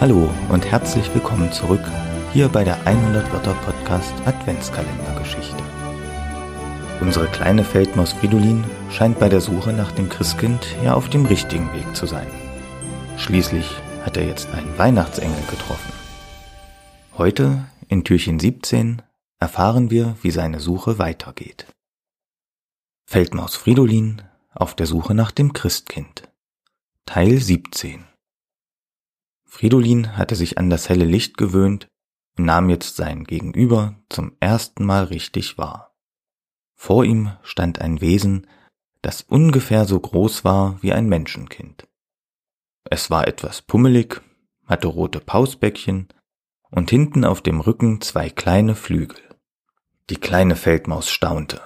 Hallo und herzlich willkommen zurück hier bei der 100 Wörter Podcast Adventskalendergeschichte. Unsere kleine Feldmaus Fridolin scheint bei der Suche nach dem Christkind ja auf dem richtigen Weg zu sein. Schließlich hat er jetzt einen Weihnachtsengel getroffen. Heute in Türchen 17 erfahren wir, wie seine Suche weitergeht. Feldmaus Fridolin auf der Suche nach dem Christkind. Teil 17 Fridolin hatte sich an das helle Licht gewöhnt und nahm jetzt sein Gegenüber zum ersten Mal richtig wahr. Vor ihm stand ein Wesen, das ungefähr so groß war wie ein Menschenkind. Es war etwas pummelig, hatte rote Pausbäckchen und hinten auf dem Rücken zwei kleine Flügel. Die kleine Feldmaus staunte.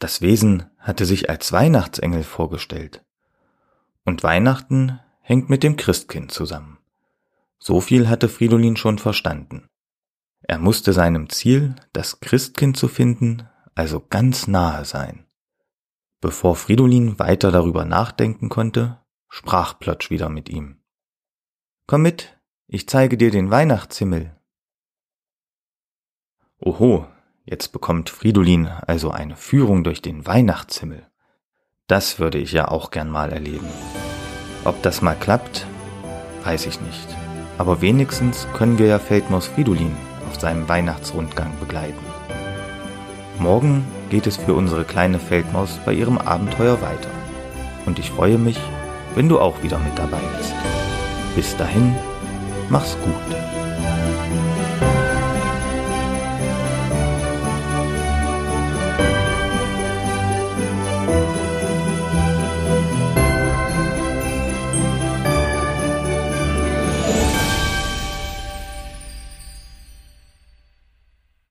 Das Wesen hatte sich als Weihnachtsengel vorgestellt. Und Weihnachten hängt mit dem Christkind zusammen. So viel hatte Fridolin schon verstanden. Er musste seinem Ziel, das Christkind zu finden, also ganz nahe sein. Bevor Fridolin weiter darüber nachdenken konnte, sprach Plotsch wieder mit ihm. Komm mit, ich zeige dir den Weihnachtshimmel. Oho, jetzt bekommt Fridolin also eine Führung durch den Weihnachtshimmel. Das würde ich ja auch gern mal erleben. Ob das mal klappt, weiß ich nicht aber wenigstens können wir ja Feldmaus Fridolin auf seinem Weihnachtsrundgang begleiten. Morgen geht es für unsere kleine Feldmaus bei ihrem Abenteuer weiter. Und ich freue mich, wenn du auch wieder mit dabei bist. Bis dahin, mach's gut.